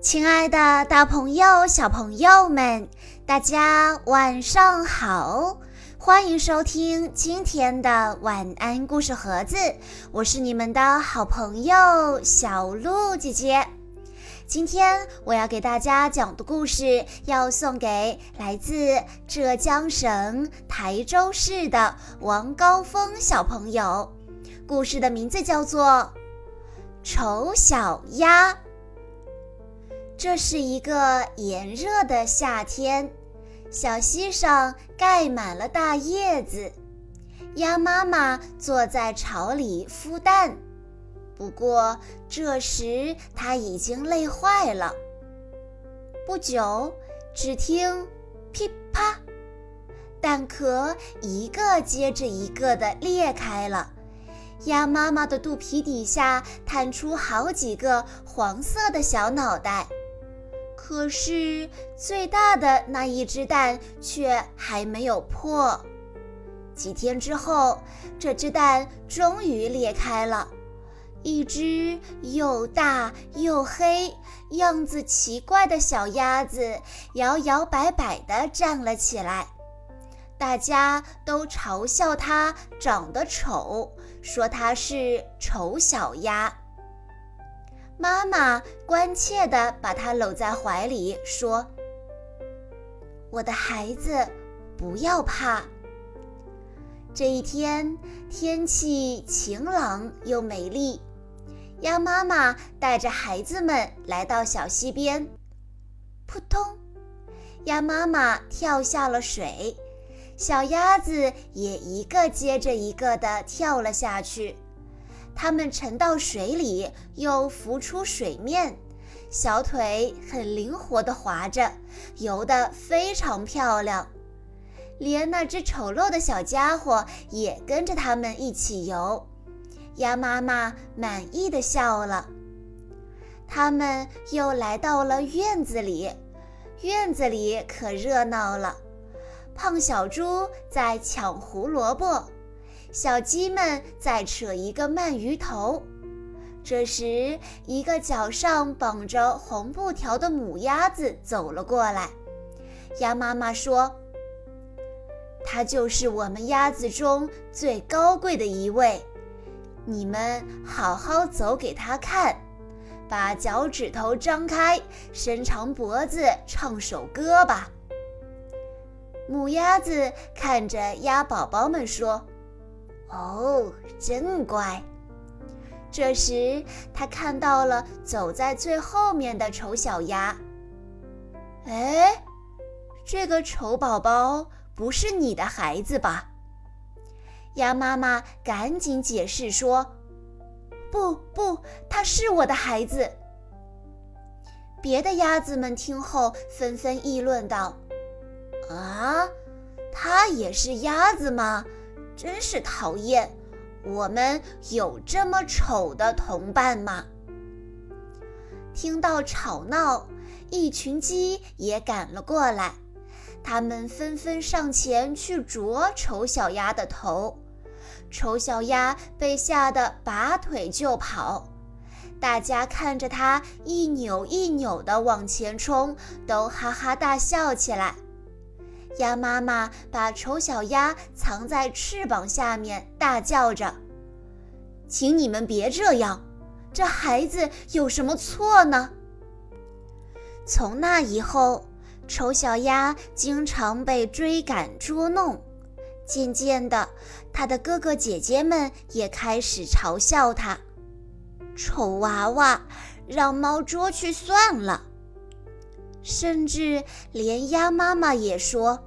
亲爱的，大朋友、小朋友们，大家晚上好！欢迎收听今天的晚安故事盒子，我是你们的好朋友小鹿姐姐。今天我要给大家讲的故事，要送给来自浙江省台州市的王高峰小朋友。故事的名字叫做《丑小鸭》。这是一个炎热的夏天，小溪上盖满了大叶子，鸭妈妈坐在巢里孵蛋。不过这时它已经累坏了。不久，只听“噼啪”，蛋壳一个接着一个的裂开了，鸭妈妈的肚皮底下探出好几个黄色的小脑袋。可是最大的那一只蛋却还没有破。几天之后，这只蛋终于裂开了，一只又大又黑、样子奇怪的小鸭子摇摇摆摆地站了起来。大家都嘲笑它长得丑，说它是丑小鸭。妈妈关切地把他搂在怀里，说：“我的孩子，不要怕。”这一天天气晴朗又美丽，鸭妈妈带着孩子们来到小溪边。扑通，鸭妈妈跳下了水，小鸭子也一个接着一个地跳了下去。它们沉到水里，又浮出水面，小腿很灵活地划着，游得非常漂亮。连那只丑陋的小家伙也跟着它们一起游。鸭妈妈满意的笑了。他们又来到了院子里，院子里可热闹了。胖小猪在抢胡萝卜。小鸡们在扯一个鳗鱼头，这时，一个脚上绑着红布条的母鸭子走了过来。鸭妈妈说：“它就是我们鸭子中最高贵的一位，你们好好走给它看，把脚趾头张开，伸长脖子，唱首歌吧。”母鸭子看着鸭宝宝们说。哦，真乖。这时，他看到了走在最后面的丑小鸭。哎，这个丑宝宝不是你的孩子吧？鸭妈妈赶紧解释说：“不不，他是我的孩子。”别的鸭子们听后纷纷议论道：“啊，他也是鸭子吗？”真是讨厌！我们有这么丑的同伴吗？听到吵闹，一群鸡也赶了过来，它们纷纷上前去啄丑小鸭的头。丑小鸭被吓得拔腿就跑，大家看着它一扭一扭地往前冲，都哈哈大笑起来。鸭妈妈把丑小鸭藏在翅膀下面，大叫着：“请你们别这样，这孩子有什么错呢？”从那以后，丑小鸭经常被追赶捉弄，渐渐的，它的哥哥姐姐们也开始嘲笑它：“丑娃娃，让猫捉去算了。”甚至连鸭妈妈也说：“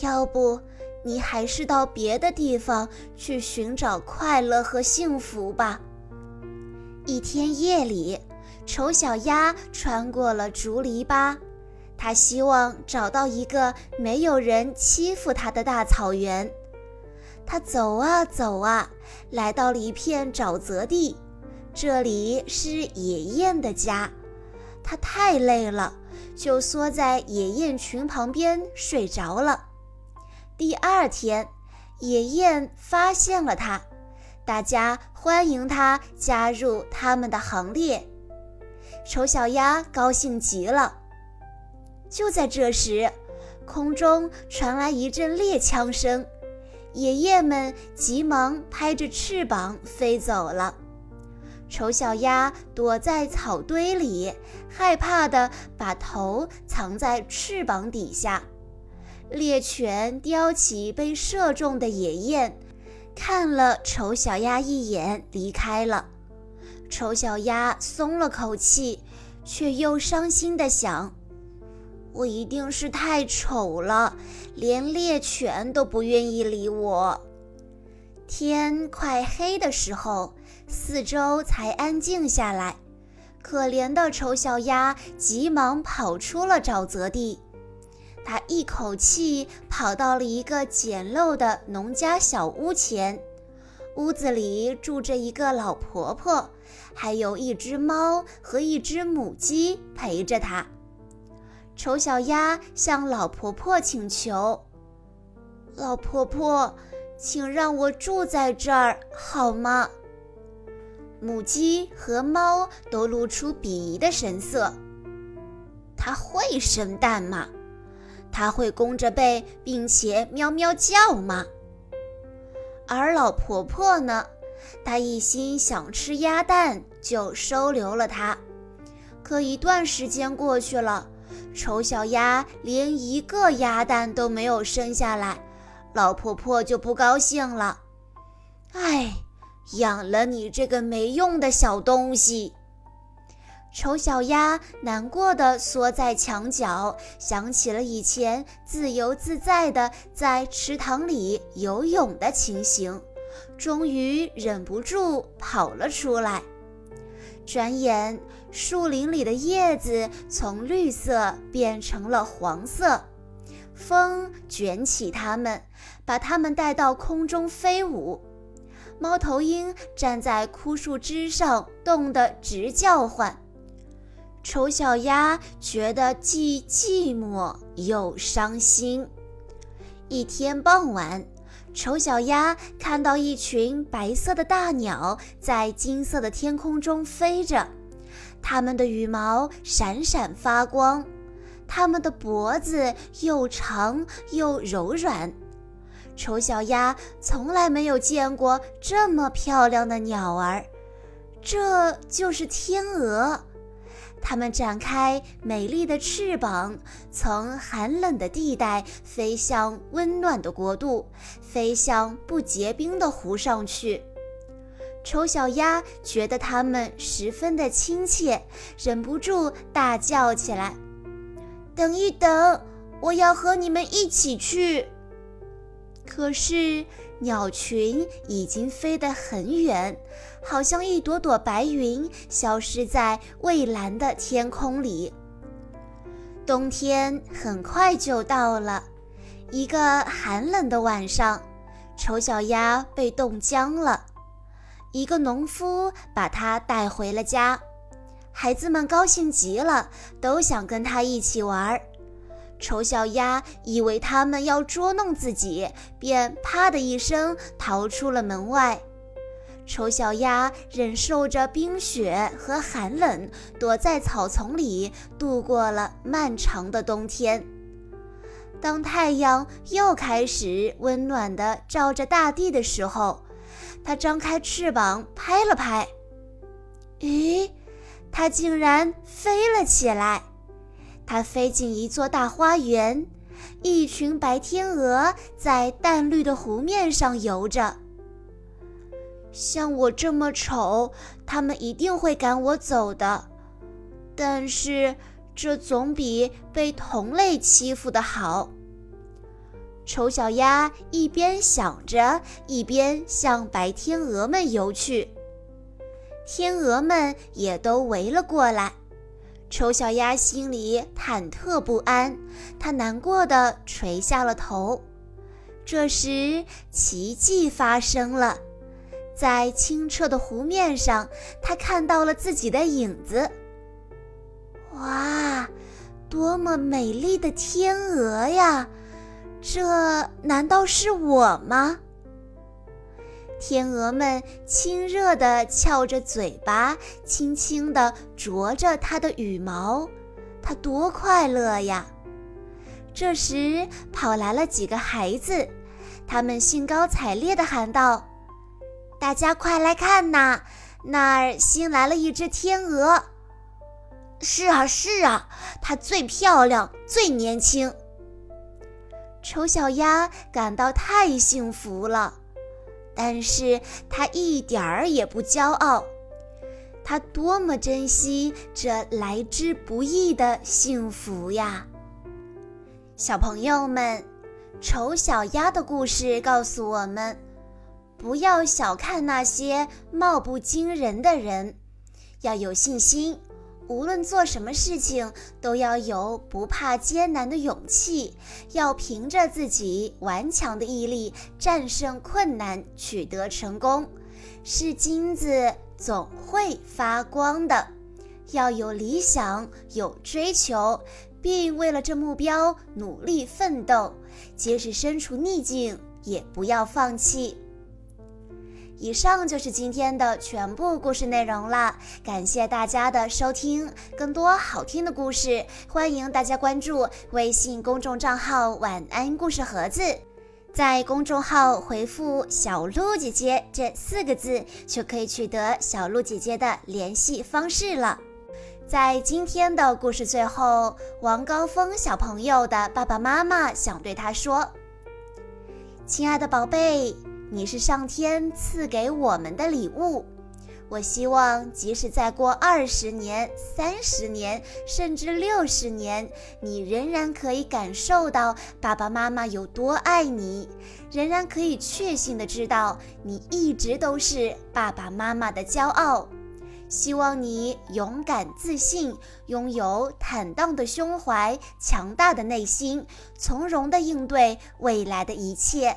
要不，你还是到别的地方去寻找快乐和幸福吧。”一天夜里，丑小鸭穿过了竹篱笆，它希望找到一个没有人欺负它的大草原。它走啊走啊，来到了一片沼泽地，这里是野雁的家。它太累了。就缩在野雁群旁边睡着了。第二天，野雁发现了它，大家欢迎它加入他们的行列。丑小鸭高兴极了。就在这时，空中传来一阵猎枪声，野雁们急忙拍着翅膀飞走了。丑小鸭躲在草堆里，害怕地把头藏在翅膀底下。猎犬叼起被射中的野雁，看了丑小鸭一眼，离开了。丑小鸭松了口气，却又伤心地想：“我一定是太丑了，连猎犬都不愿意理我。”天快黑的时候，四周才安静下来。可怜的丑小鸭急忙跑出了沼泽地。它一口气跑到了一个简陋的农家小屋前，屋子里住着一个老婆婆，还有一只猫和一只母鸡陪着他。丑小鸭向老婆婆请求：“老婆婆，请让我住在这儿好吗？”母鸡和猫都露出鄙夷的神色：“它会生蛋吗？”它会弓着背并且喵喵叫吗？而老婆婆呢？她一心想吃鸭蛋，就收留了它。可一段时间过去了，丑小鸭连一个鸭蛋都没有生下来，老婆婆就不高兴了。哎，养了你这个没用的小东西！丑小鸭难过的缩在墙角，想起了以前自由自在的在池塘里游泳的情形，终于忍不住跑了出来。转眼，树林里的叶子从绿色变成了黄色，风卷起它们，把它们带到空中飞舞。猫头鹰站在枯树枝上，冻得直叫唤。丑小鸭觉得既寂寞又伤心。一天傍晚，丑小鸭看到一群白色的大鸟在金色的天空中飞着，它们的羽毛闪闪发光，它们的脖子又长又柔软。丑小鸭从来没有见过这么漂亮的鸟儿，这就是天鹅。它们展开美丽的翅膀，从寒冷的地带飞向温暖的国度，飞向不结冰的湖上去。丑小鸭觉得它们十分的亲切，忍不住大叫起来：“等一等，我要和你们一起去！”可是。鸟群已经飞得很远，好像一朵朵白云消失在蔚蓝的天空里。冬天很快就到了，一个寒冷的晚上，丑小鸭被冻僵了。一个农夫把它带回了家，孩子们高兴极了，都想跟它一起玩儿。丑小鸭以为他们要捉弄自己，便啪的一声逃出了门外。丑小鸭忍受着冰雪和寒冷，躲在草丛里度过了漫长的冬天。当太阳又开始温暖地照着大地的时候，它张开翅膀拍了拍，咦，它竟然飞了起来！它飞进一座大花园，一群白天鹅在淡绿的湖面上游着。像我这么丑，它们一定会赶我走的。但是这总比被同类欺负的好。丑小鸭一边想着，一边向白天鹅们游去。天鹅们也都围了过来。丑小鸭心里忐忑不安，它难过的垂下了头。这时，奇迹发生了，在清澈的湖面上，它看到了自己的影子。哇，多么美丽的天鹅呀！这难道是我吗？天鹅们亲热地翘着嘴巴，轻轻地啄着它的羽毛，它多快乐呀！这时，跑来了几个孩子，他们兴高采烈地喊道：“大家快来看呐，那儿新来了一只天鹅！是啊，是啊，它最漂亮，最年轻。”丑小鸭感到太幸福了。但是他一点儿也不骄傲，他多么珍惜这来之不易的幸福呀！小朋友们，丑小鸭的故事告诉我们，不要小看那些貌不惊人的人，要有信心。无论做什么事情，都要有不怕艰难的勇气，要凭着自己顽强的毅力战胜困难，取得成功。是金子总会发光的，要有理想，有追求，并为了这目标努力奋斗，即使身处逆境，也不要放弃。以上就是今天的全部故事内容了，感谢大家的收听。更多好听的故事，欢迎大家关注微信公众账号“晚安故事盒子”。在公众号回复“小鹿姐姐”这四个字，就可以取得小鹿姐姐的联系方式了。在今天的故事最后，王高峰小朋友的爸爸妈妈想对他说：“亲爱的宝贝。”你是上天赐给我们的礼物，我希望即使再过二十年、三十年，甚至六十年，你仍然可以感受到爸爸妈妈有多爱你，仍然可以确信的知道你一直都是爸爸妈妈的骄傲。希望你勇敢自信，拥有坦荡的胸怀、强大的内心，从容的应对未来的一切。